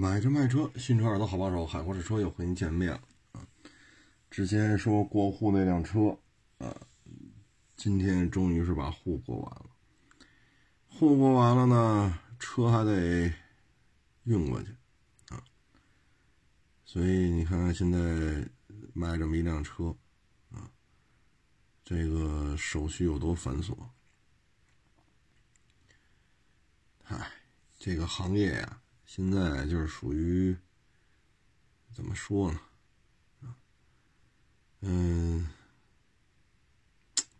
买车卖车，新车耳朵好帮手，海阔试车又和您见面了！之前说过户那辆车啊，今天终于是把户过完了。户过完了呢，车还得运过去啊，所以你看看现在卖这么一辆车啊，这个手续有多繁琐？嗨，这个行业呀。现在就是属于怎么说呢？嗯，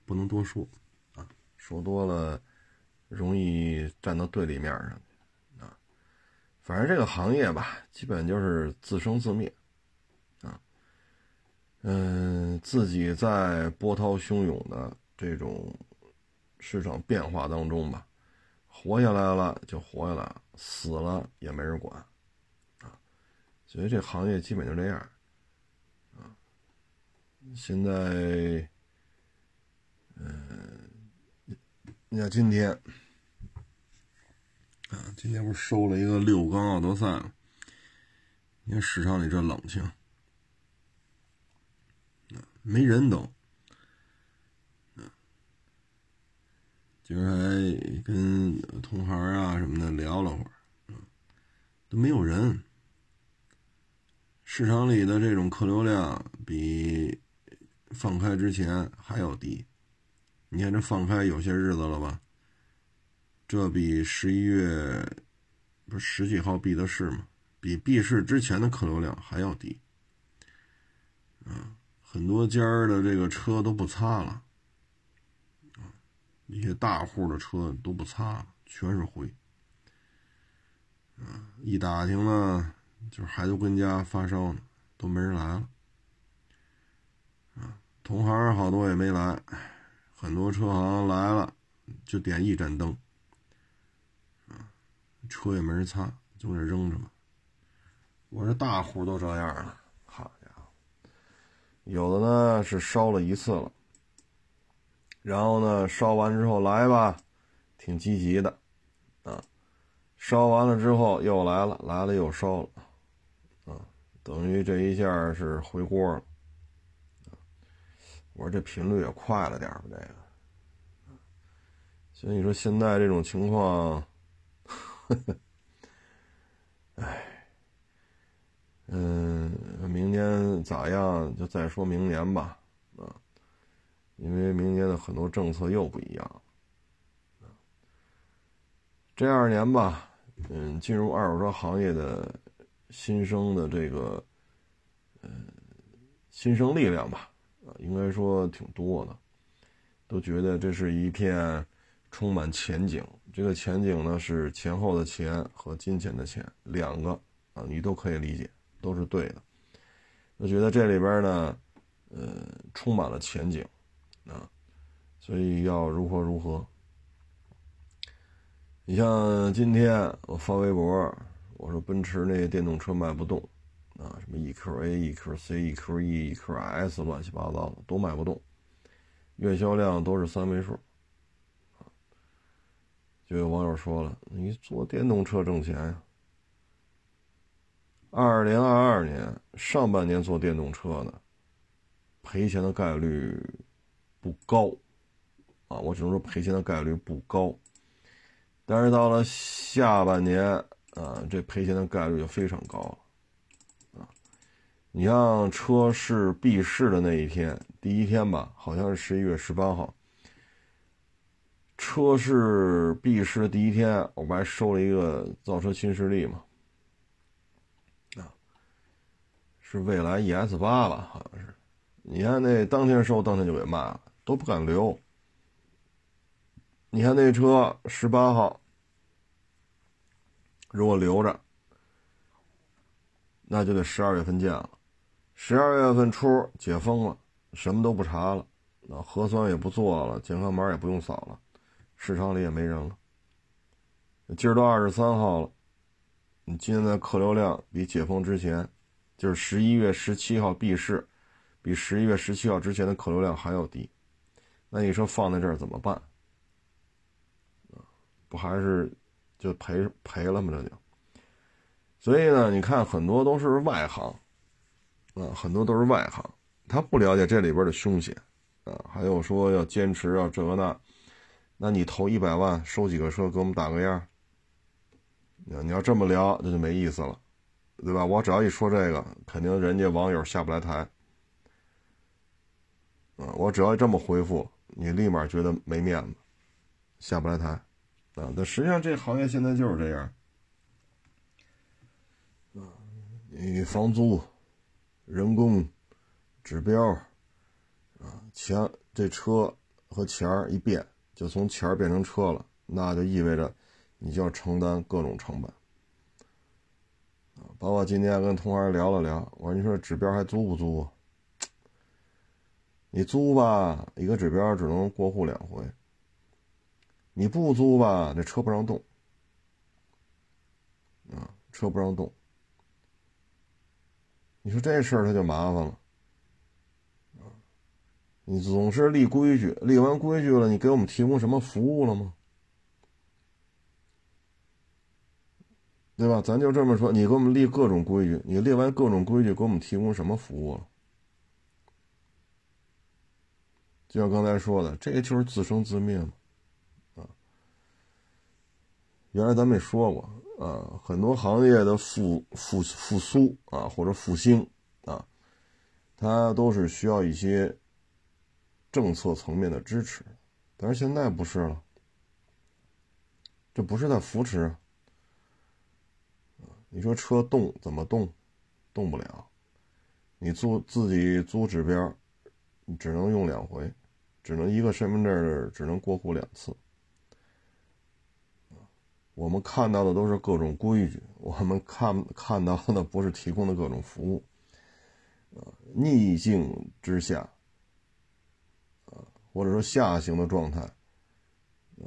不能多说啊，说多了容易站到对立面上去啊。反正这个行业吧，基本就是自生自灭啊。嗯，自己在波涛汹涌的这种市场变化当中吧。活下来了就活下来了，死了也没人管，啊，所以这行业基本就这样，啊，现在，嗯，你看今天，啊，今天不是收了一个六缸奥德赛吗？你看市场里这冷清，没人都。今儿还跟同行啊什么的聊了会儿，都没有人。市场里的这种客流量比放开之前还要低。你看这放开有些日子了吧？这比十一月不是十几号闭的市吗？比闭市之前的客流量还要低。嗯，很多家儿的这个车都不擦了。一些大户的车都不擦，全是灰。啊，一打听呢，就是孩子跟家发烧呢，都没人来了。啊，同行好多也没来，很多车行来了，就点一盏灯。啊，车也没人擦，就那扔着吧。我这大户都这样了，好家伙，有的呢是烧了一次了。然后呢，烧完之后来吧，挺积极的，啊，烧完了之后又来了，来了又烧了，啊，等于这一下是回锅了，我说这频率也快了点吧，这个，所以你说现在这种情况，呵呵，哎，嗯，明年咋样就再说明年吧。啊因为明年的很多政策又不一样，这二年吧，嗯，进入二手车行业的新生的这个，嗯，新生力量吧，啊，应该说挺多的，都觉得这是一片充满前景。这个前景呢，是前后的钱和金钱的钱两个啊，你都可以理解，都是对的。我觉得这里边呢，呃，充满了前景。啊，所以要如何如何？你像今天我发微博，我说奔驰那电动车卖不动，啊，什么 EQA、EQC、EQE、EQS 乱七八糟的都卖不动，月销量都是三位数。就有网友说了：“你做电动车挣钱呀？”二零二二年上半年做电动车的赔钱的概率。不高，啊，我只能说赔钱的概率不高，但是到了下半年，啊，这赔钱的概率就非常高了，啊，你像车市闭市的那一天，第一天吧，好像是十一月十八号，车市闭市的第一天，我不还收了一个造车新势力嘛，啊，是蔚来 ES 八吧，好像是，你看那当天收，当天就给卖了。都不敢留。你看那车十八号，如果留着，那就得十二月份见了。十二月份初解封了，什么都不查了，那核酸也不做了，健康码也不用扫了，市场里也没人了。今儿都二十三号了，你今天的客流量比解封之前，就是十一月十七号闭市，比十一月十七号之前的客流量还要低。那你说放在这儿怎么办？不还是就赔赔了吗？这就，所以呢，你看很多都是外行，啊，很多都是外行，他不了解这里边的凶险，啊，还有说要坚持要这个那，那你投一百万收几个车给我们打个样？你要这么聊，那就没意思了，对吧？我只要一说这个，肯定人家网友下不来台，啊，我只要这么回复，你立马觉得没面子，下不来台，啊，但实际上这行业现在就是这样。你房租、人工、指标，啊，钱这车和钱儿一变，就从钱儿变成车了，那就意味着你就要承担各种成本。啊，包括今天跟同行聊了聊，我说你说指标还租不租？你租吧，一个指标只能过户两回；你不租吧，这车不让动，啊，车不让动。你说这事儿他就麻烦了，啊，你总是立规矩，立完规矩了，你给我们提供什么服务了吗？对吧？咱就这么说，你给我们立各种规矩，你立完各种规矩，给我们提供什么服务了？就像刚才说的，这就是自生自灭嘛，啊，原来咱们也说过。啊，很多行业的复复复苏啊，或者复兴啊，它都是需要一些政策层面的支持，但是现在不是了，这不是在扶持啊。你说车动怎么动？动不了。你租自己租指标，只能用两回，只能一个身份证只能过户两次。我们看到的都是各种规矩，我们看看到的不是提供的各种服务，啊，逆境之下，啊，或者说下行的状态，啊，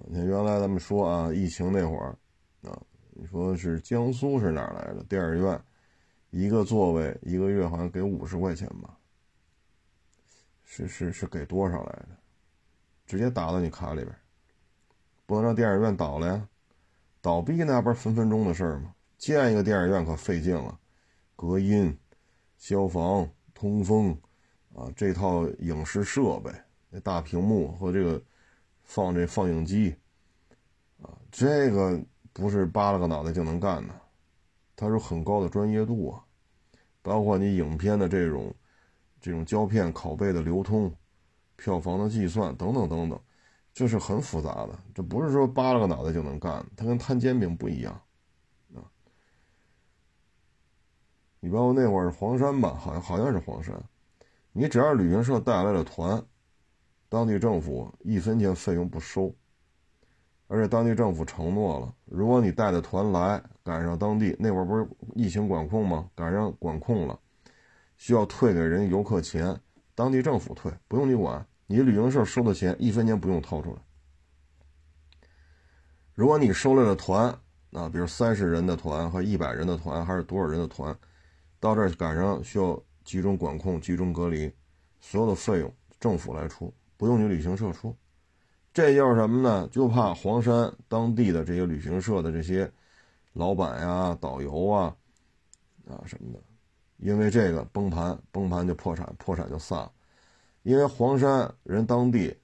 你原来咱们说啊，疫情那会儿，啊，你说是江苏是哪来的电影院，一个座位一个月好像给五十块钱吧，是是是给多少来着？直接打到你卡里边，不能让电影院倒了呀。倒闭那不是分分钟的事儿吗？建一个电影院可费劲了，隔音、消防、通风，啊，这套影视设备，那大屏幕和这个放这放映机，啊，这个不是扒拉个脑袋就能干的，它是很高的专业度啊，包括你影片的这种这种胶片拷贝的流通、票房的计算等等等等。这是很复杂的，这不是说扒拉个脑袋就能干的，它跟摊煎饼不一样，啊，你包括那会儿黄山吧，好像好像是黄山，你只要旅行社带来了团，当地政府一分钱费用不收，而且当地政府承诺了，如果你带的团来赶上当地那会儿不是疫情管控吗？赶上管控了，需要退给人游客钱，当地政府退，不用你管。你旅行社收的钱一分钱不用掏出来。如果你收来了团，啊，比如三十人的团和一百人的团，还是多少人的团，到这儿赶上需要集中管控、集中隔离，所有的费用政府来出，不用你旅行社出。这就是什么呢？就怕黄山当地的这些旅行社的这些老板呀、导游啊，啊什么的，因为这个崩盘，崩盘就破产，破产就散了。因为黄山人当地，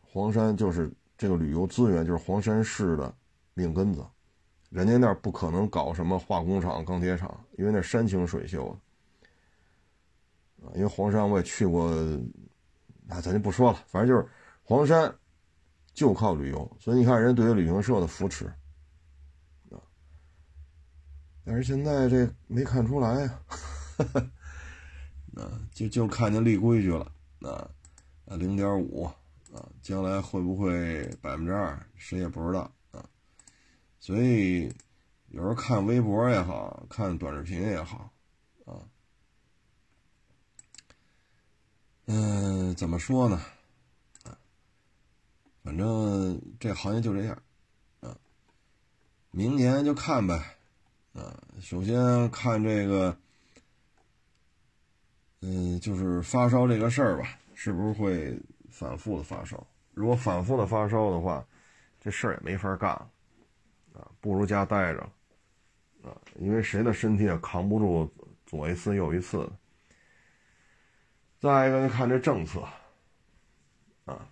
黄山就是这个旅游资源，就是黄山市的命根子，人家那不可能搞什么化工厂、钢铁厂，因为那山清水秀啊。因为黄山我也去过，那咱就不说了，反正就是黄山就靠旅游，所以你看人对于旅行社的扶持啊，但是现在这没看出来，啊，就就看见立规矩了。啊，啊，零点五啊，将来会不会百分之二，谁也不知道啊。所以有时候看微博也好看短视频也好，啊，嗯，怎么说呢？反正这行业就这样，啊，明年就看呗，啊，首先看这个。嗯，就是发烧这个事儿吧，是不是会反复的发烧？如果反复的发烧的话，这事儿也没法干了啊，不如家待着啊。因为谁的身体也扛不住左一次右一次的。再一个，你看这政策，啊，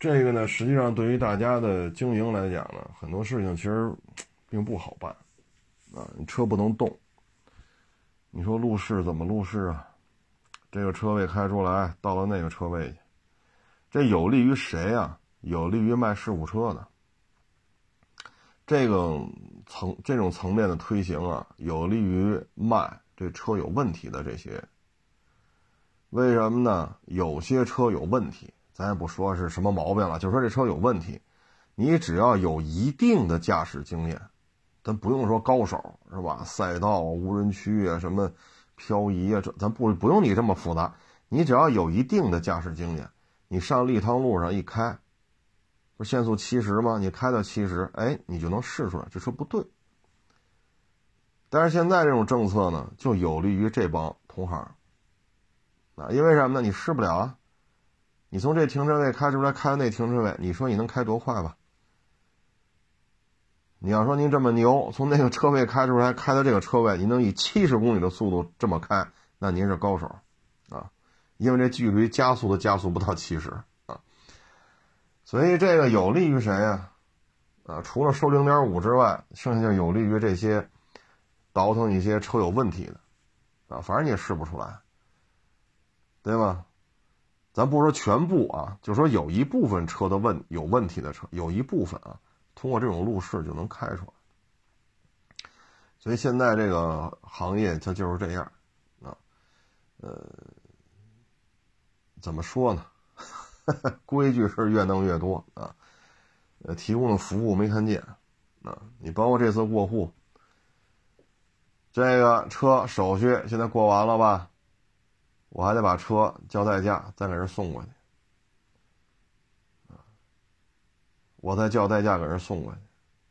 这个呢，实际上对于大家的经营来讲呢，很多事情其实并不好办，啊，你车不能动，你说路试怎么路试啊？这个车位开出来，到了那个车位去，这有利于谁啊？有利于卖事故车的。这个层这种层面的推行啊，有利于卖这车有问题的这些。为什么呢？有些车有问题，咱也不说是什么毛病了，就说这车有问题，你只要有一定的驾驶经验，咱不用说高手是吧？赛道、无人区啊，什么漂移啊，这咱不不用你这么复杂，你只要有一定的驾驶经验，你上立汤路上一开。不限速七十吗？你开到七十，哎，你就能试出来这车不对。但是现在这种政策呢，就有利于这帮同行啊，因为什么呢？你试不了啊。你从这停车位开出来，开到那停车位，你说你能开多快吧？你要说您这么牛，从那个车位开出来，开到这个车位，您能以七十公里的速度这么开，那您是高手啊，因为这距离加速都加速不到七十啊。所以这个有利于谁呀？啊，除了收零点五之外，剩下就有利于这些倒腾一些车有问题的，啊，反正你也试不出来，对吧？咱不说全部啊，就说有一部分车的问有问题的车，有一部分啊，通过这种路试就能开出来。所以现在这个行业它就是这样，啊，呃，怎么说呢？规矩是越弄越多啊，呃，提供的服务没看见啊。你包括这次过户，这个车手续现在过完了吧？我还得把车交代驾，再给人送过去我再叫代驾给人送过去，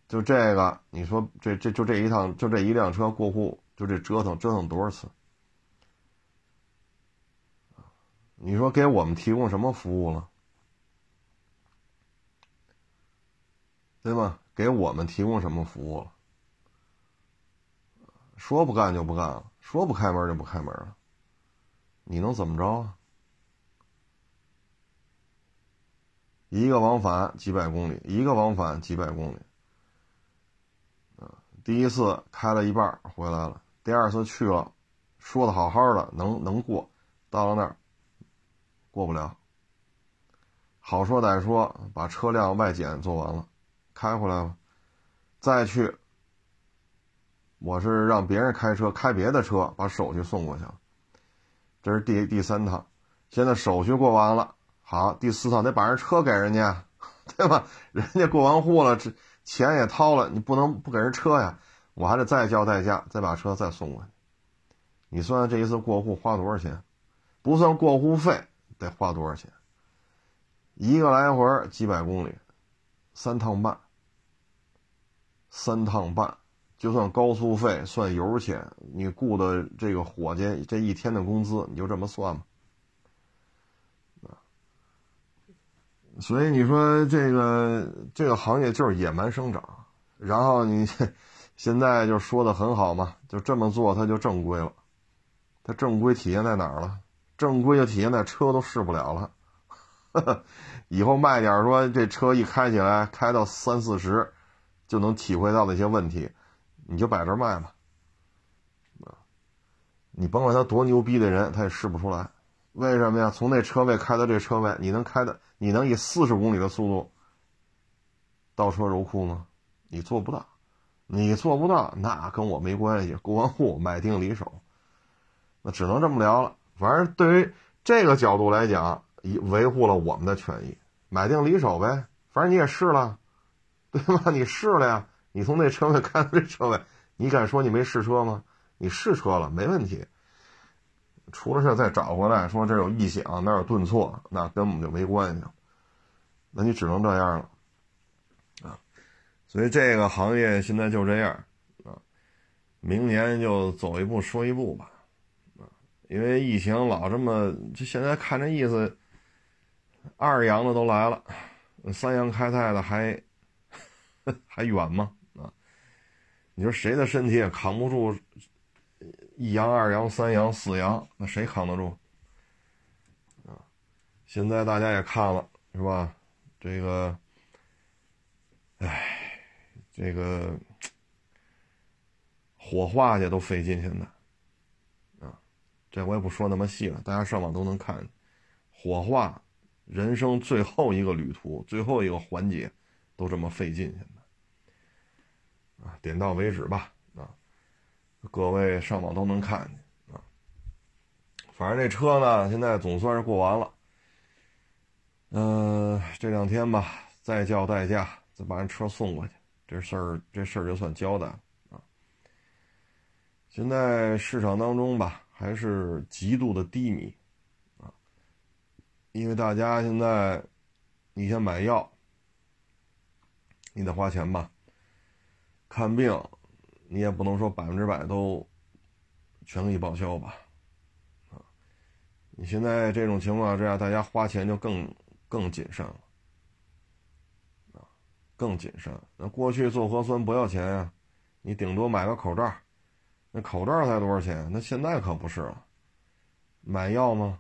就这个，你说这这就这一趟，就这一辆车过户，就这折腾折腾多少次？你说给我们提供什么服务了，对吗？给我们提供什么服务了？说不干就不干了，说不开门就不开门了，你能怎么着啊？一个往返几百公里，一个往返几百公里，第一次开了一半回来了，第二次去了，说的好好的，能能过，到了那儿。过不了，好说歹说，把车辆外检做完了，开回来了，再去。我是让别人开车，开别的车把手续送过去了，这是第第三趟。现在手续过完了，好，第四趟得把人车给人家，对吧？人家过完户了，这钱也掏了，你不能不给人车呀，我还得再交代驾，再把车再送过去。你算这一次过户花多少钱？不算过户费。得花多少钱？一个来回几百公里，三趟半，三趟半，就算高速费，算油钱，你雇的这个伙计这一天的工资，你就这么算吧。所以你说这个这个行业就是野蛮生长，然后你 现在就说的很好嘛，就这么做，它就正规了。它正规体现在哪儿了？正规的体现在车都试不了了，以后卖点说这车一开起来开到三四十，就能体会到的一些问题，你就摆这卖吧。啊，你甭管他多牛逼的人，他也试不出来。为什么呀？从那车位开到这车位，你能开的，你能以四十公里的速度倒车入库吗？你做不到，你做不到，那跟我没关系。过完户买定离手，那只能这么聊了。反正对于这个角度来讲，以维护了我们的权益，买定离手呗。反正你也试了，对吧？你试了呀，你从那车位开到这车位，你敢说你没试车吗？你试车了，没问题。出了事再找回来，说这有异响，那有顿挫，那根本就没关系。那你只能这样了，啊。所以这个行业现在就这样啊，明年就走一步说一步吧。啊因为疫情老这么，就现在看这意思，二阳的都来了，三阳开泰的还 还远吗？啊，你说谁的身体也扛不住一阳、二阳、三阳、四阳，那谁扛得住？啊！现在大家也看了是吧？这个，哎，这个火化去都费劲，现在啊，这我也不说那么细了，大家上网都能看。火化，人生最后一个旅途，最后一个环节，都这么费劲，现在啊，点到为止吧，各位上网都能看见啊。反正这车呢，现在总算是过完了。嗯，这两天吧，再叫代驾，再把人车送过去，这事儿这事儿就算交代了啊。现在市场当中吧，还是极度的低迷啊。因为大家现在，你先买药，你得花钱吧。看病，你也不能说百分之百都全给你报销吧，啊！你现在这种情况之下，大家花钱就更更谨慎了，啊，更谨慎。那过去做核酸不要钱呀，你顶多买个口罩，那口罩才多少钱？那现在可不是了，买药吗？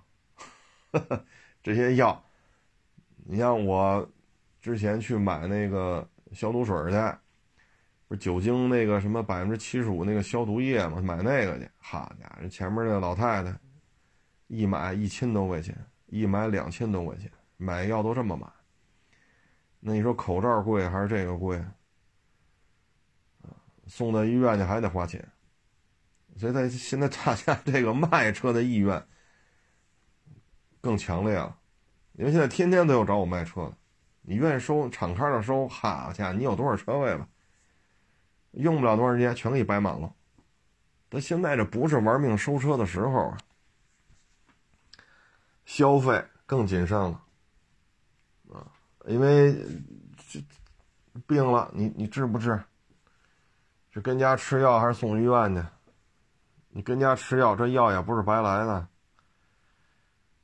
这些药，你像我之前去买那个消毒水去，不是酒精那个什么百分之七十五那个消毒液嘛，买那个去。好家伙，前面那老太太一买一千多块钱，一买两千多块钱，买药都这么买。那你说口罩贵还是这个贵？送到医院去还得花钱，所以在现在大家这个卖车的意愿。更强烈了，因为现在天天都有找我卖车的，你愿意收敞开的收，好家伙，你有多少车位了？用不了多长时间，全给你摆满了。但现在这不是玩命收车的时候啊，消费更谨慎了啊，因为这病了，你你治不治？是跟家吃药还是送医院去？你跟家吃药，这药也不是白来的。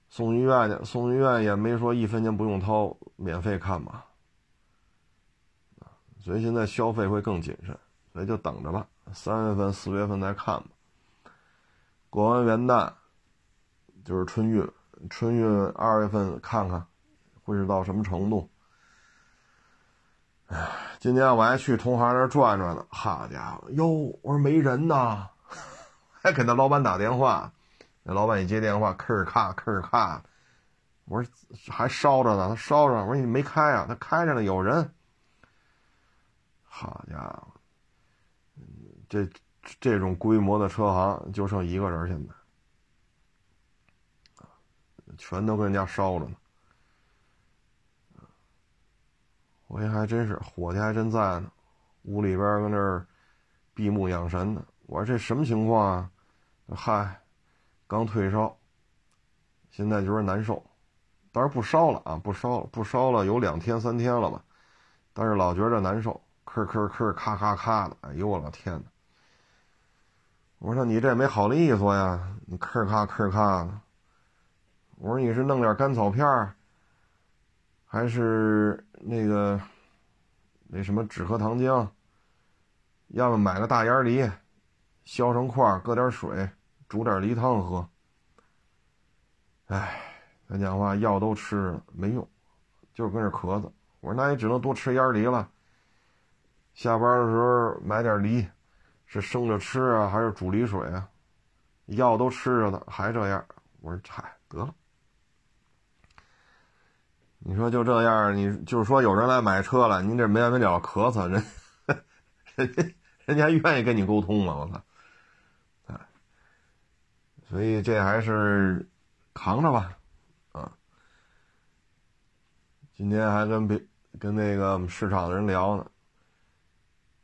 送医院去，送医院也没说一分钱不用掏，免费看吧。所以现在消费会更谨慎，所以就等着吧，三月份、四月份再看吧。过完元旦就是春运，春运二月份看看会是到什么程度。哎，今天我还去同行那转转呢，好家伙，哟，我说没人呐，还给那老板打电话。那老板一接电话，吭儿咔吭儿咔，我说还烧着呢，他烧着。我说你没开啊？他开着呢，有人。好家伙，这这种规模的车行就剩一个人现在，全都跟人家烧着呢。我也还真是，伙计还真在呢，屋里边搁那儿闭目养神呢。我说这什么情况啊？嗨。刚退烧，现在就是难受，当然不烧了啊，不烧了，不烧了，有两天三天了吧，但是老觉着难受，咳咳咳，咔咔咔的，哎呦我老天呐！我说你这没好利索呀，你咳咔咳咔的。我说你是弄点甘草片儿，还是那个那什么止咳糖浆？要么买个大烟梨，削成块，搁点水。煮点梨汤喝。哎，咱讲话药都吃了没用，就是跟这咳嗽。我说那也只能多吃烟梨了。下班的时候买点梨，是生着吃啊，还是煮梨水啊？药都吃着呢，还这样。我说嗨，得了。你说就这样，你就是说有人来买车了，您这没完没了咳嗽，人人家人家愿意跟你沟通吗？我操！所以这还是扛着吧，啊！今天还跟别跟那个市场的人聊呢，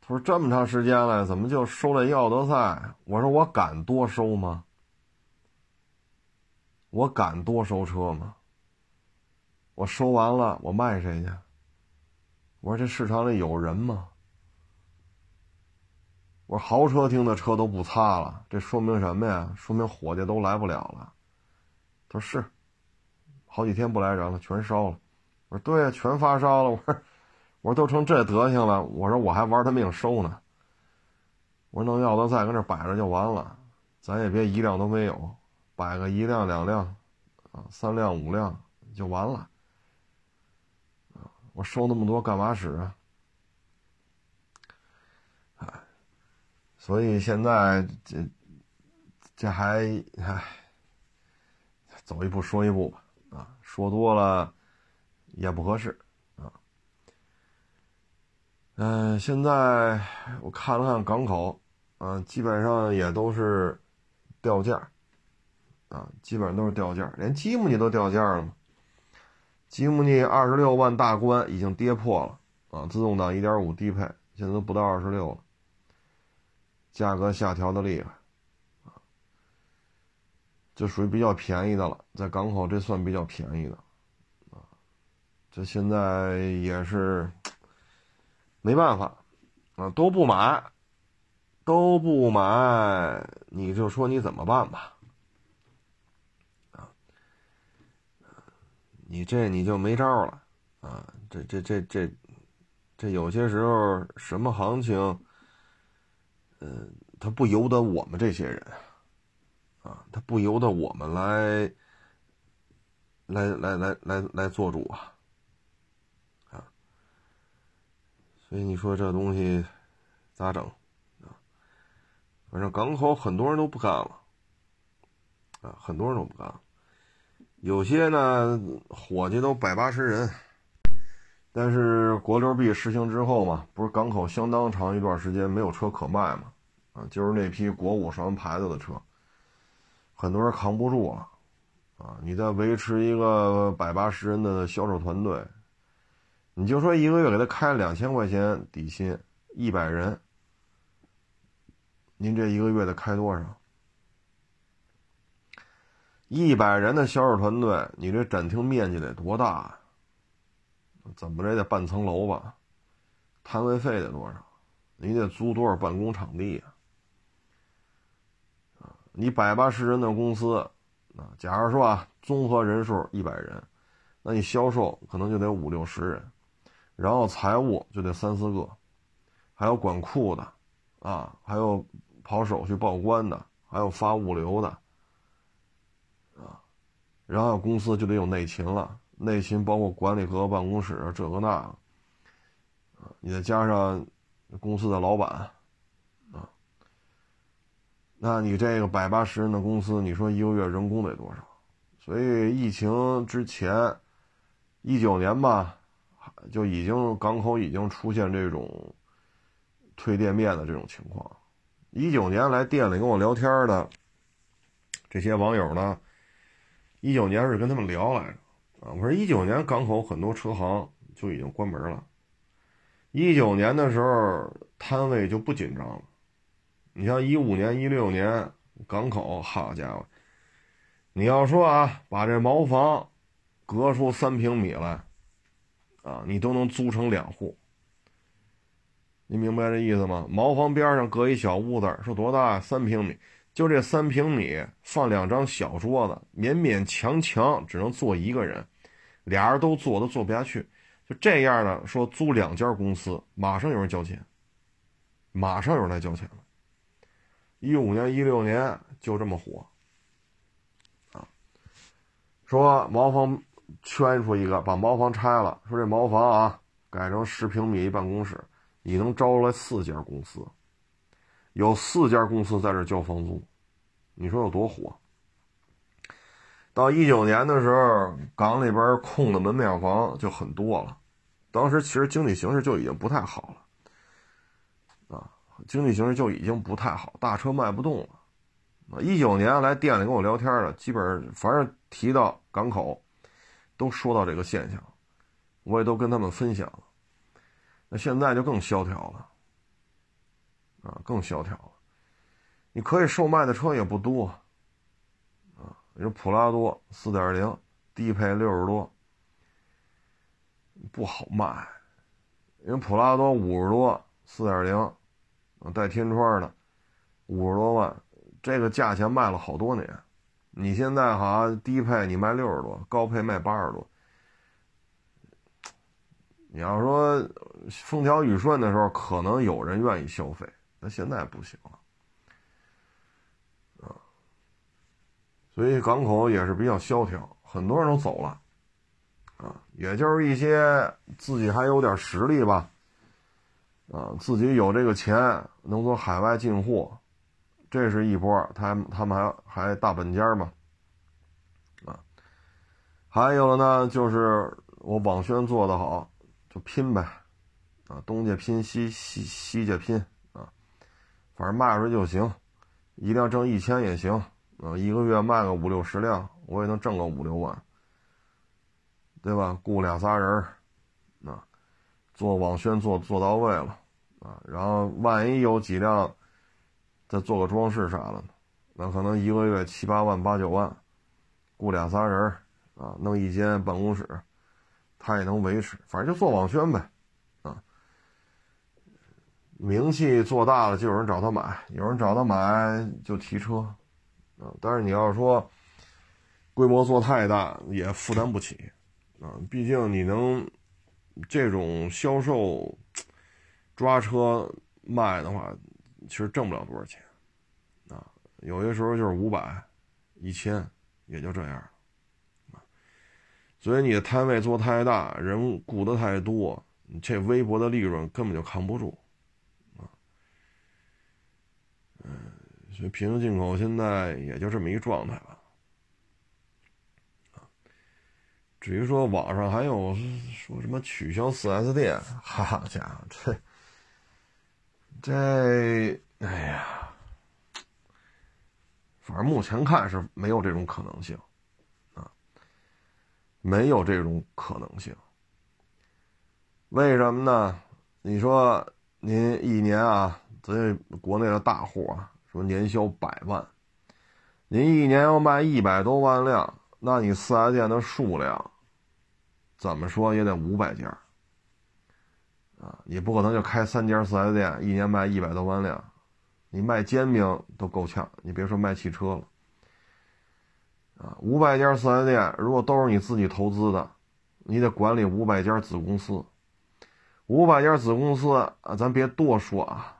他说这么长时间了，怎么就收了奥德赛？我说我敢多收吗？我敢多收车吗？我收完了，我卖谁去？我说这市场里有人吗？我说豪车厅的车都不擦了，这说明什么呀？说明伙计都来不了了。他说是，好几天不来人了，全烧了。我说对呀，全发烧了。我说，我说都成这德行了，我说我还玩他命收呢。我说能要的再搁那摆着就完了，咱也别一辆都没有，摆个一辆两辆，啊，三辆五辆就完了。我收那么多干嘛使啊？所以现在这这还唉，走一步说一步吧，啊，说多了也不合适。嗯，现在我看了看港口，嗯，基本上也都是掉价，啊，基本上都是掉价，连吉姆尼都掉价了嘛。吉姆尼二十六万大关已经跌破了，啊，自动挡一点五低配现在都不到二十六了，价格下调的厉害，啊，这属于比较便宜的了，在港口这算比较便宜的，啊，这现在也是。没办法，啊，都不买，都不买，你就说你怎么办吧，啊，你这你就没招了，啊，这这这这，这有些时候什么行情，嗯，他不由得我们这些人，啊，他不由得我们来，来来来来来做主啊。所以你说这东西咋整啊？反正港口很多人都不干了啊，很多人都不干了。有些呢，伙计都百八十人。但是国六 B 实行之后嘛，不是港口相当长一段时间没有车可卖嘛？啊，就是那批国五什么牌子的车，很多人扛不住了啊！你再维持一个百八十人的销售团队。你就说一个月给他开两千块钱底薪，一百人，您这一个月得开多少？一百人的销售团队，你这展厅面积得多大？怎么着也得半层楼吧？摊位费得多少？你得租多少办公场地呀？啊，你百八十人的公司，啊，假如说啊，综合人数一百人，那你销售可能就得五六十人。然后财务就得三四个，还有管库的，啊，还有跑手续报关的，还有发物流的，啊，然后公司就得有内勤了，内勤包括管理和办公室这个那个，啊，你再加上公司的老板，啊，那你这个百八十人的公司，你说一个月人工得多少？所以疫情之前，一九年吧。就已经港口已经出现这种退店面的这种情况。一九年来店里跟我聊天的这些网友呢，一九年是跟他们聊来着啊。我说一九年港口很多车行就已经关门了。一九年的时候摊位就不紧张了。你像一五年、一六年港口，好家伙，你要说啊，把这茅房隔出三平米来。啊，你都能租成两户，你明白这意思吗？茅房边上隔一小屋子，说多大？三平米，就这三平米放两张小桌子，勉勉强强只能坐一个人，俩人都坐都坐不下去。就这样的说租两家公司，马上有人交钱，马上有人来交钱了。一五年、一六年就这么火，啊，说茅房。圈出一个，把茅房拆了，说这茅房啊，改成十平米一办公室，你能招来四家公司，有四家公司在这交房租，你说有多火？到一九年的时候，港里边空的门面房就很多了，当时其实经济形势就已经不太好了，啊，经济形势就已经不太好，大车卖不动了。一九年来店里跟我聊天的，基本上凡是提到港口。都说到这个现象，我也都跟他们分享了。那现在就更萧条了，啊，更萧条了。你可以售卖的车也不多，啊，有普拉多四点零低配六十多，不好卖。因为普拉多五十多四点零，带天窗的，五十多万，这个价钱卖了好多年。你现在好像低配你卖六十多，高配卖八十多。你要说风调雨顺的时候，可能有人愿意消费，但现在不行了，啊，所以港口也是比较萧条，很多人都走了，啊，也就是一些自己还有点实力吧，啊，自己有这个钱能从海外进货，这是一波，他他们还还大本家嘛，啊，还有呢，就是我网宣做得好，就拼呗。啊，东家拼西西西家拼啊，反正卖出去就行，一辆挣一千也行啊，一个月卖个五六十辆，我也能挣个五六万，对吧？雇俩仨人儿，啊，做网宣做做到位了啊，然后万一有几辆再做个装饰啥的，那可能一个月七八万八九万，雇俩仨人儿啊，弄一间办公室，他也能维持，反正就做网宣呗。啊名气做大了，就有人找他买，有人找他买就提车，啊！但是你要说规模做太大，也负担不起，啊！毕竟你能这种销售抓车卖的话，其实挣不了多少钱，啊！有些时候就是五百、一千，也就这样，啊！所以你的摊位做太大，人雇的太多，你这微薄的利润根本就扛不住。嗯，所以平行进口现在也就这么一状态吧。至于说网上还有说什么取消 4S 店，好家伙，这这，哎呀，反正目前看是没有这种可能性，啊，没有这种可能性。为什么呢？你说您一年啊？咱国内的大户啊，说年销百万，您一年要卖一百多万辆，那你四 S 店的数量，怎么说也得五百家，啊，你不可能就开三家四 S 店，一年卖一百多万辆，你卖煎饼都够呛，你别说卖汽车了，啊，五百家四 S 店，如果都是你自己投资的，你得管理五百家子公司，五百家子公司啊，咱别多说啊。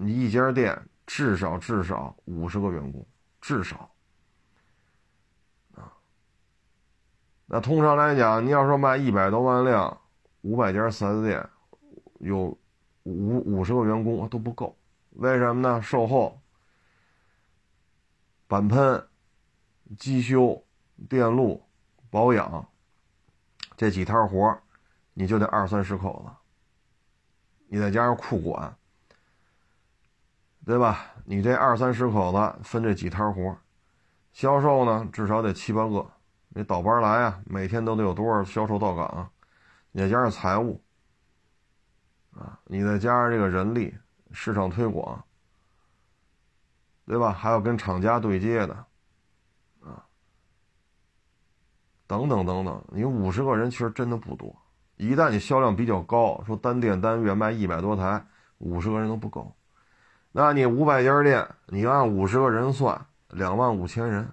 你一家店至少至少五十个员工，至少啊。那通常来讲，你要说卖一百多万辆，五百家四 S 店，有五五十个员工都不够。为什么呢？售后、板喷、机修、电路、保养这几摊活你就得二三十口子，你再加上库管。对吧？你这二三十口子分这几摊活，销售呢至少得七八个，你倒班来啊，每天都得有多少销售到岗？你再加上财务，啊，你再加上这个人力、市场推广，对吧？还要跟厂家对接的，啊，等等等等，你五十个人其实真的不多。一旦你销量比较高，说单店单月卖一百多台，五十个人都不够。那你五百家店，你按五十个人算，两万五千人，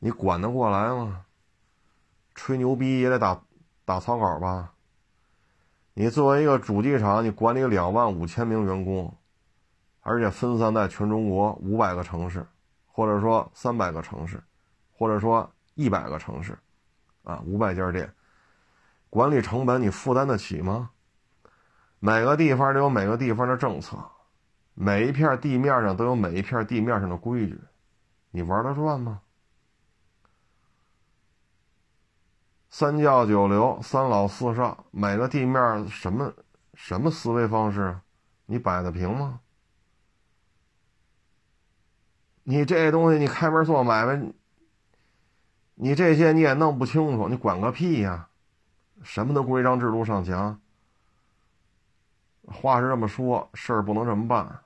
你管得过来吗？吹牛逼也得打打草稿吧。你作为一个主机厂，你管理两万五千名员工，而且分散在全中国五百个城市，或者说三百个城市，或者说一百个城市，啊，五百家店，管理成本你负担得起吗？每个地方都有每个地方的政策。每一片地面上都有每一片地面上的规矩，你玩得转吗？三教九流、三老四少，每个地面什么什么思维方式，你摆得平吗？你这东西，你开门做买卖，你这些你也弄不清楚，你管个屁呀！什么都规章制度上墙，话是这么说，事儿不能这么办。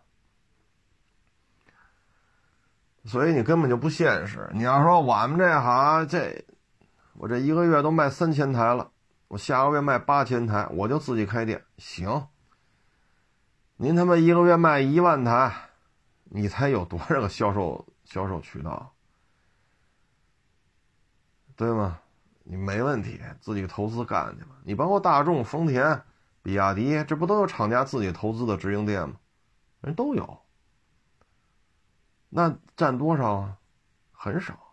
所以你根本就不现实。你要说我们这行，这我这一个月都卖三千台了，我下个月卖八千台，我就自己开店行。您他妈一个月卖一万台，你才有多少个销售销售渠道，对吗？你没问题，自己投资干去吧。你包括大众、丰田、比亚迪，这不都有厂家自己投资的直营店吗？人都有。那占多少啊？很少，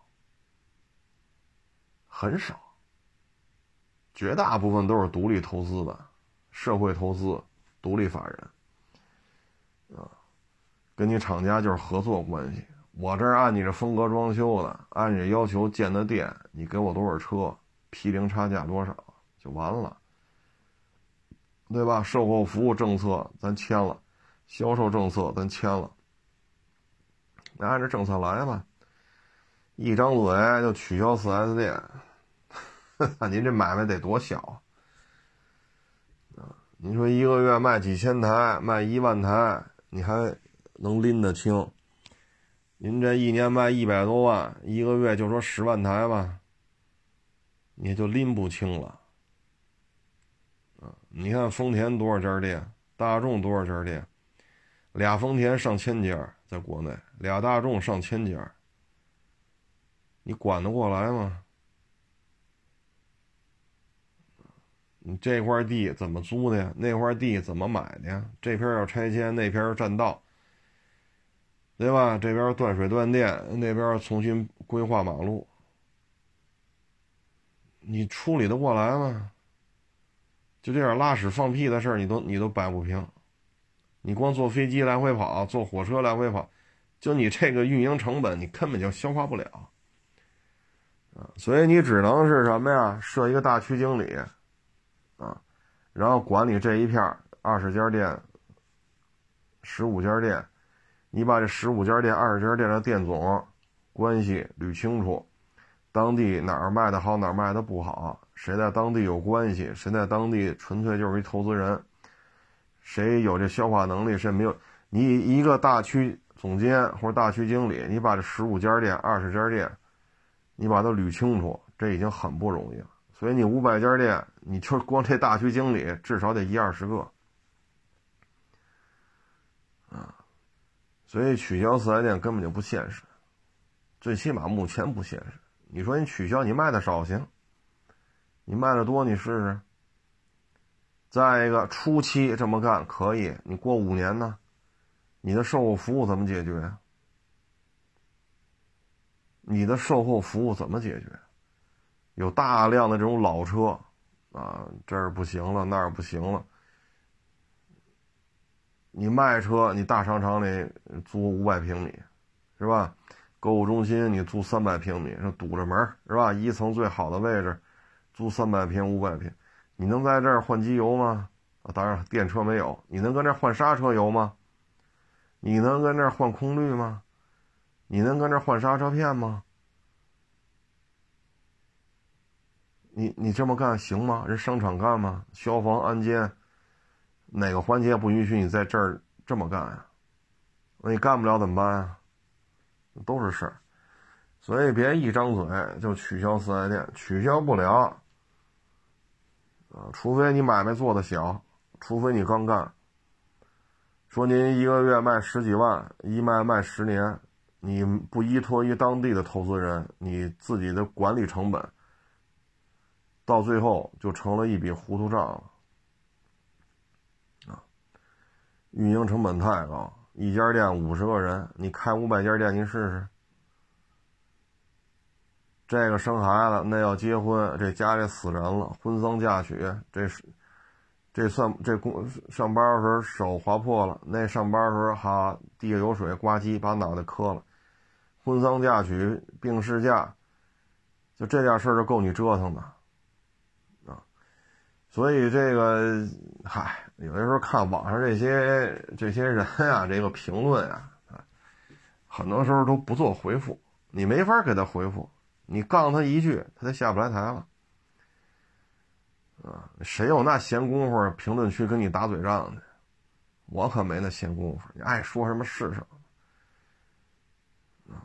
很少。绝大部分都是独立投资的，社会投资、独立法人，啊，跟你厂家就是合作关系。我这儿按你这风格装修的，按你要求建的店，你给我多少车，批零差价多少就完了，对吧？售后服务政策咱签了，销售政策咱签了。那按照政策来吧，一张嘴就取消 4S 店，您这买卖得多小啊！你说一个月卖几千台，卖一万台，你还能拎得清？您这一年卖一百多万，一个月就说十万台吧，你就拎不清了啊！你看丰田多少家店，大众多少家店，俩丰田上千家。在国内，俩大众上千家，你管得过来吗？这块地怎么租的呀？那块地怎么买的呀？这片要拆迁，那片占道，对吧？这边断水断电，那边重新规划马路，你处理得过来吗？就这点拉屎放屁的事儿，你都你都摆不平。你光坐飞机来回跑，坐火车来回跑，就你这个运营成本，你根本就消化不了，啊，所以你只能是什么呀？设一个大区经理，然后管理这一片二十家店、十五家店，你把这十五家店、二十家店的店总关系捋清楚，当地哪儿卖的好，哪儿卖的不好，谁在当地有关系，谁在当地纯粹就是一投资人。谁有这消化能力？谁没有？你一个大区总监或者大区经理，你把这十五家店、二十家店，你把它捋清楚，这已经很不容易了。所以你五百家店，你就光这大区经理至少得一二十个啊。所以取消四 S 店根本就不现实，最起码目前不现实。你说你取消，你卖的少行，你卖的多，你试试。再一个，初期这么干可以，你过五年呢，你的售后服务怎么解决？你的售后服务怎么解决？有大量的这种老车，啊，这儿不行了，那儿不行了。你卖车，你大商场里租五百平米，是吧？购物中心你租三百平米，堵着门，是吧？一层最好的位置，租三百平、五百平。你能在这儿换机油吗？啊，当然电车没有。你能跟这儿换刹车油吗？你能跟这儿换空滤吗？你能跟这儿换刹车片吗？你你这么干行吗？人商场干吗？消防安监哪个环节不允许你在这儿这么干呀？那你干不了怎么办啊？都是事儿，所以别一张嘴就取消四 S 店，取消不了。啊，除非你买卖做的小，除非你刚干。说您一个月卖十几万，一卖卖十年，你不依托于当地的投资人，你自己的管理成本，到最后就成了一笔糊涂账了。啊，运营成本太高，一家店五十个人，你开五百家店，您试试。这个生孩子，那要结婚，这家里死人了，婚丧嫁娶，这是，这算这工上班的时候手划破了，那上班的时候哈地下有水，呱唧把脑袋磕了，婚丧嫁娶、病事假，就这点事儿就够你折腾的，所以这个，嗨，有的时候看网上这些这些人啊，这个评论啊，很多时候都不做回复，你没法给他回复。你杠他一句，他就下不来台了，啊，谁有那闲工夫评论区跟你打嘴仗去？我可没那闲工夫，你爱说什么是什么，啊，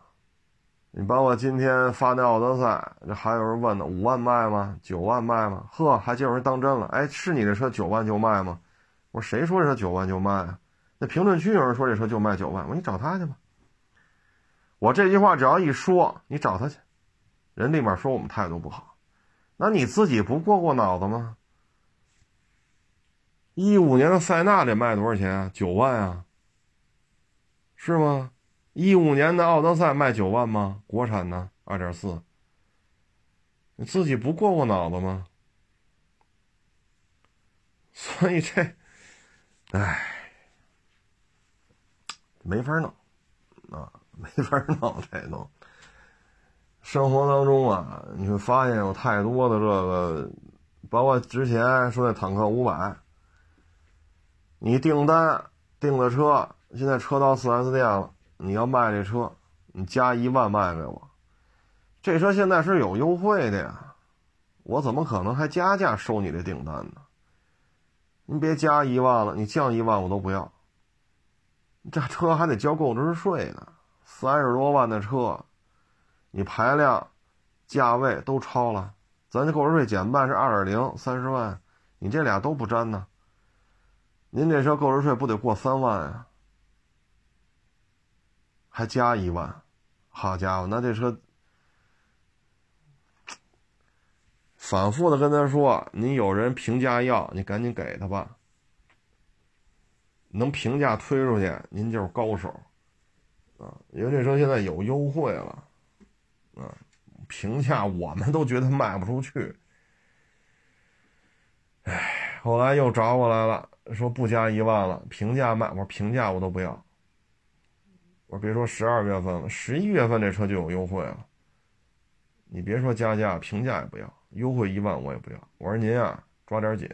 你把我今天发那奥德赛，这还有人问呢，五万卖吗？九万卖吗？呵，还就有人当真了，哎，是你这车九万就卖吗？我说谁说这车九万就卖啊？那评论区有人说这车就卖九万，我说你找他去吧。我这句话只要一说，你找他去。人立马说我们态度不好，那你自己不过过脑子吗？一五年的塞纳得卖多少钱啊？九万啊！是吗？一五年的奥德赛卖九万吗？国产的二点四，你自己不过过脑子吗？所以这，唉，没法弄啊，没法弄这弄。生活当中啊，你会发现有太多的这个，包括之前说那坦克五百，你订单订的车，现在车到 4S 店了，你要卖这车，你加一万卖给我，这车现在是有优惠的呀，我怎么可能还加价收你这订单呢？你别加一万了，你降一万我都不要。这车还得交购置税呢，三十多万的车，你排量、价位都超了，咱这购置税减半是二点零，三十万，你这俩都不沾呢。您这车购置税不得过三万呀？还加一万，好家伙，那这车。反复的跟他说：“你有人评价要，你赶紧给他吧。能评价推出去，您就是高手啊！因为这车现在有优惠了啊，评价我们都觉得卖不出去。哎，后来又找我来了，说不加一万了，评价卖，我说评价我都不要。我别说十二月份了，十一月份这车就有优惠了。你别说加价，评价也不要。”优惠一万我也不要，我说您啊抓点紧，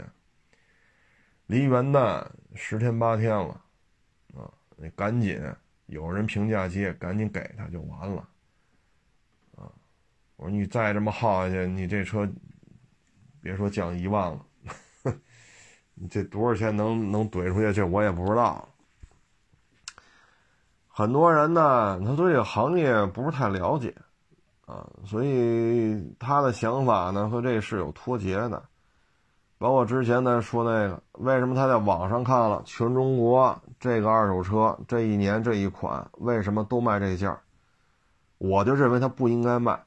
离元旦十天八天了，啊，你赶紧有人评价接，赶紧给他就完了，啊，我说你再这么耗下去，你这车别说降一万了，你这多少钱能能怼出去，这我也不知道。很多人呢，他对这个行业不是太了解。啊，所以他的想法呢和这是有脱节的，包括之前咱说那个，为什么他在网上看了全中国这个二手车这一年这一款为什么都卖这价我就认为他不应该卖。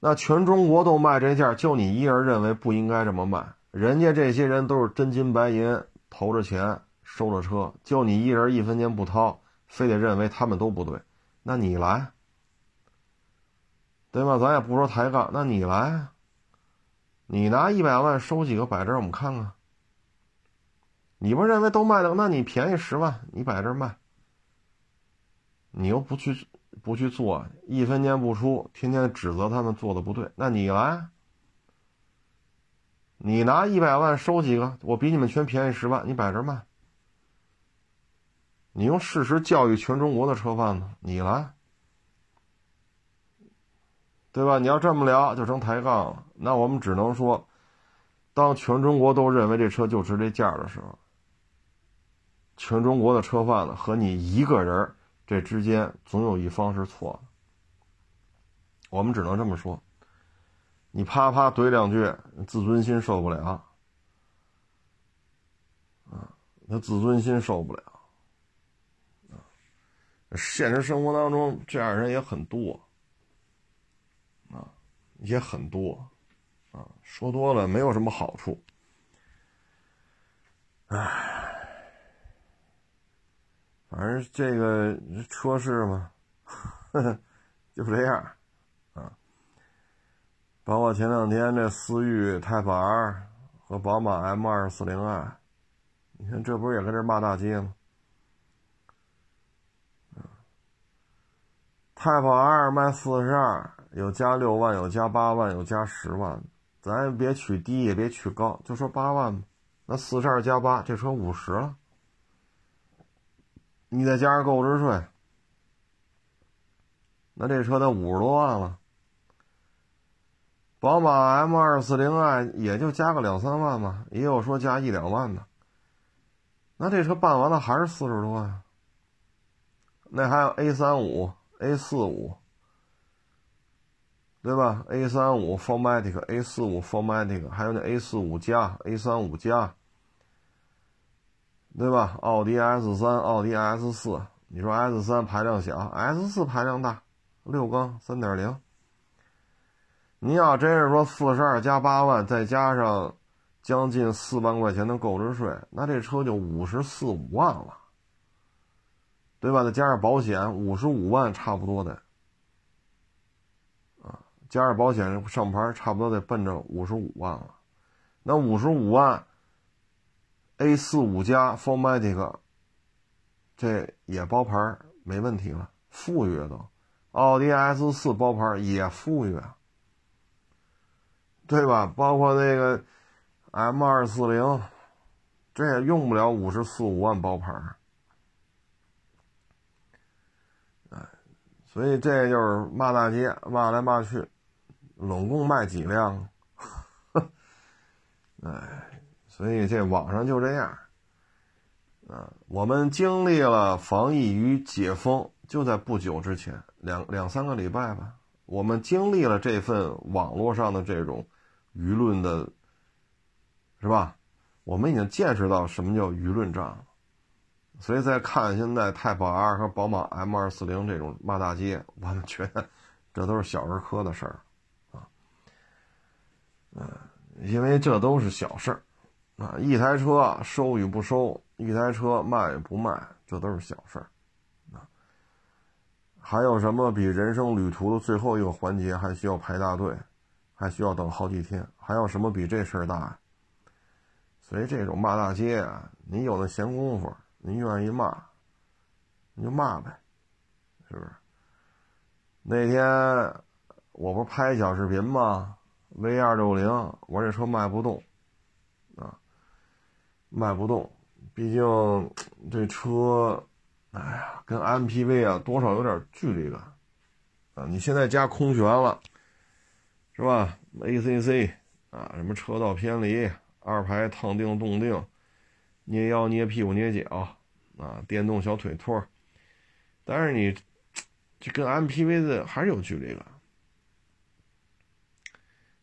那全中国都卖这价就你一人认为不应该这么卖，人家这些人都是真金白银投着钱收了车，就你一人一分钱不掏，非得认为他们都不对，那你来。对吧？咱也不说抬杠，那你来，你拿一百万收几个摆这儿，我们看看。你不认为都卖的？那你便宜十万，你摆这儿卖。你又不去不去做，一分钱不出，天天指责他们做的不对。那你来，你拿一百万收几个，我比你们全便宜十万，你摆这卖。你用事实教育全中国的车贩子，你来。对吧？你要这么聊，就成抬杠了。那我们只能说，当全中国都认为这车就值这价的时候，全中国的车贩子和你一个人这之间总有一方是错的。我们只能这么说。你啪啪怼两句，自尊心受不了啊！他自尊心受不了！现实生活当中，这样人也很多。啊也很多，啊，说多了没有什么好处。唉，反正这个车市嘛，就这样，啊，包括前两天这思域 Type R 和宝马 M 二四零 i，你看这不是也跟这骂大街吗？Type R 卖四十二。有加六万，有加八万，有加十万，咱也别取低，也别取高，就说八万吧。那四十二加八，这车五十了。你再加上购置税，那这车得五十多万了。宝马 M 二四零 i 也就加个两三万吧，也有说加一两万的。那这车办完了还是四十多万。那还有 A 三五、A 四五。对吧？A 三五 Formatic，A 四五 Formatic，还有那 A 四五加、A 三五加，对吧？奥迪 S 三、奥迪 S 四，你说 S 三排量小，S 四排量大，六缸三点零。你要真是说四十二加八万，再加上将近四万块钱的购置税，那这车就五十四五万了。对吧？再加上保险，五十五万差不多的，啊，加上保险上牌，差不多得奔着五十五万了。那五十五万，A 四五加 Formatic，这也包牌没问题了，富裕都。奥迪 S 四包牌也富裕，对吧？包括那个 M 二四零，这也用不了五十四五万包牌。所以这就是骂大街，骂来骂去，拢共卖几辆？哎，所以这网上就这样。啊，我们经历了防疫与解封，就在不久之前，两两三个礼拜吧，我们经历了这份网络上的这种舆论的，是吧？我们已经见识到什么叫舆论战了。所以再看现在太保 R 和宝马 M 二四零这种骂大街，我们觉得这都是小儿科的事儿，啊，嗯，因为这都是小事儿，啊，一台车收与不收，一台车卖与不卖，这都是小事儿，啊，还有什么比人生旅途的最后一个环节还需要排大队，还需要等好几天？还有什么比这事儿大？所以这种骂大街啊，你有那闲工夫。您愿意骂，你就骂呗，是不是？那天我不是拍小视频吗？V 二六零，我这车卖不动，啊，卖不动。毕竟这车，哎呀，跟 MPV 啊多少有点距离感，啊，你现在加空悬了，是吧？ACC 啊，什么车道偏离，二排烫定动定。捏腰、捏屁股、捏脚，啊，电动小腿托儿但是你这跟 MPV 的还是有距离感。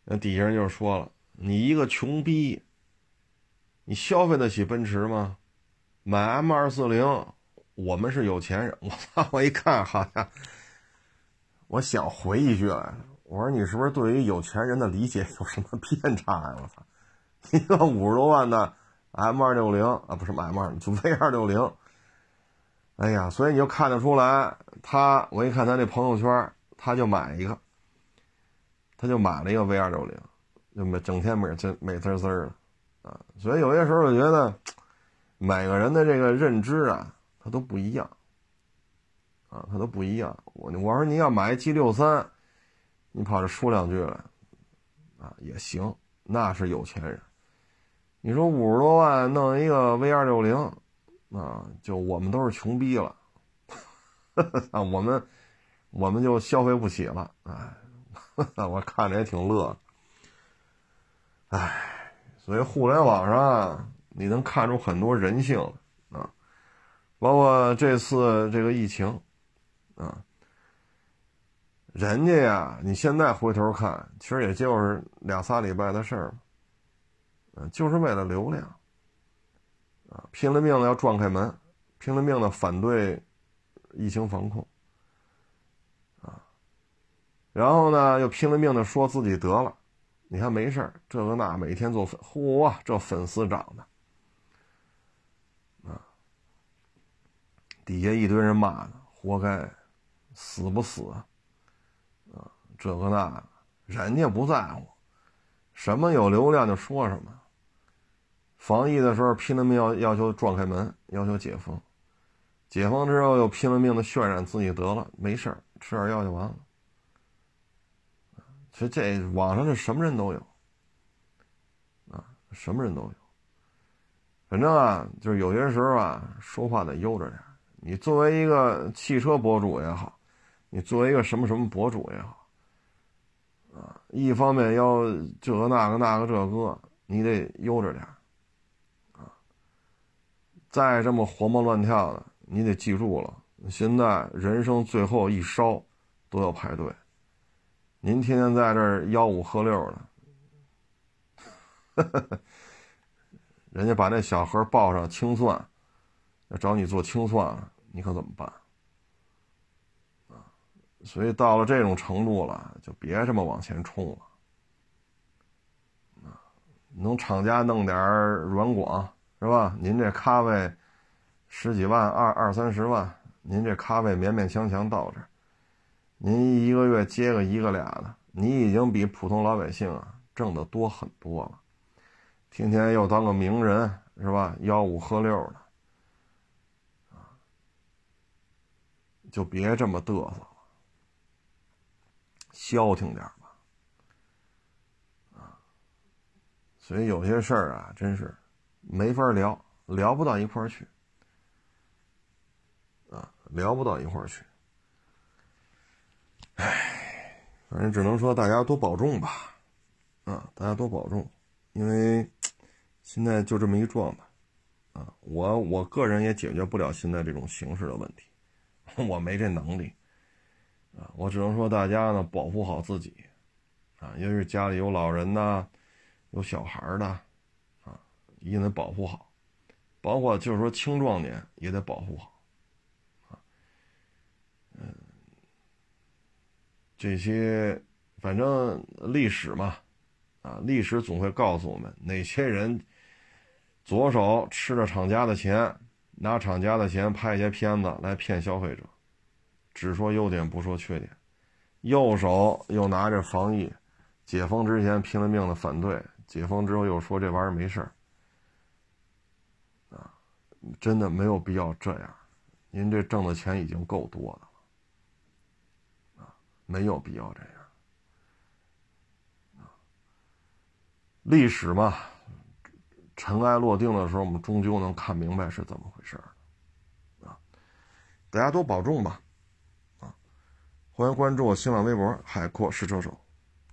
那底下人就说了：“你一个穷逼，你消费得起奔驰吗？买 M 二四零，我们是有钱人。”我操！我一看，好像我想回一句来我说：“你是不是对于有钱人的理解有什么偏差呀？”我操！一个五十多万的。M 二六零啊，不是 M 二，就 V 二六零。哎呀，所以你就看得出来，他我一看他那朋友圈，他就买一个，他就买了一个 V 二六零，就美整天美滋美滋滋的啊。所以有些时候我觉得，每个人的这个认知啊，他都不一样啊，他都不一样。我我说你要买 G 六三，你跑这说两句来啊也行，那是有钱人。你说五十多万弄一个 V 二六零，啊，就我们都是穷逼了，啊，我们我们就消费不起了，哎，我看着也挺乐，哎，所以互联网上你能看出很多人性啊，包括这次这个疫情，啊，人家呀，你现在回头看，其实也就是两仨礼拜的事儿。就是为了流量，啊，拼了命的要撞开门，拼了命的反对疫情防控，然后呢，又拼了命的说自己得了，你看没事这个那，每天做粉，嚯，这粉丝涨的，啊，底下一堆人骂呢，活该，死不死啊，啊，这个那，人家不在乎，什么有流量就说什么。防疫的时候拼了命要要求撞开门，要求解封，解封之后又拼了命的渲染自己得了没事儿吃点药就完了。其实这网上这什么人都有，啊，什么人都有。反正啊，就是有些时候啊，说话得悠着点。你作为一个汽车博主也好，你作为一个什么什么博主也好，啊，一方面要这个那个那个这个，你得悠着点。再这么活蹦乱跳的，你得记住了，现在人生最后一烧都要排队。您天天在这吆五喝六的，人家把那小盒报上清算，要找你做清算，你可怎么办？啊，所以到了这种程度了，就别这么往前冲了。啊，能厂家弄点软广。是吧？您这咖位十几万、二二三十万，您这咖位勉勉强强到这，您一个月接个一个俩的，你已经比普通老百姓啊挣得多很多了。天天又当个名人是吧？吆五喝六的，就别这么嘚瑟了，消停点吧，啊。所以有些事儿啊，真是没法聊，聊不到一块儿去。啊聊不到一块儿去，唉，反正只能说大家多保重吧，啊，大家多保重，因为现在就这么一状态，啊，我我个人也解决不了现在这种形势的问题，我没这能力，啊，我只能说大家呢保护好自己，啊，尤其是家里有老人呐，有小孩的，一定得保护好，包括就是说青壮年也得保护好嗯。这些，反正历史嘛，啊，历史总会告诉我们哪些人左手吃着厂家的钱，拿厂家的钱拍一些片子来骗消费者，只说优点不说缺点，右手又拿着防疫，解封之前拼了命的反对，解封之后又说这玩意儿没事儿，真的没有必要这样，您这挣的钱已经够多的了，啊。没有必要这样，历史嘛，尘埃落定的时候，我们终究能看明白是怎么回事啊！大家多保重吧，啊！欢迎关注我新浪微博“海阔试车手”。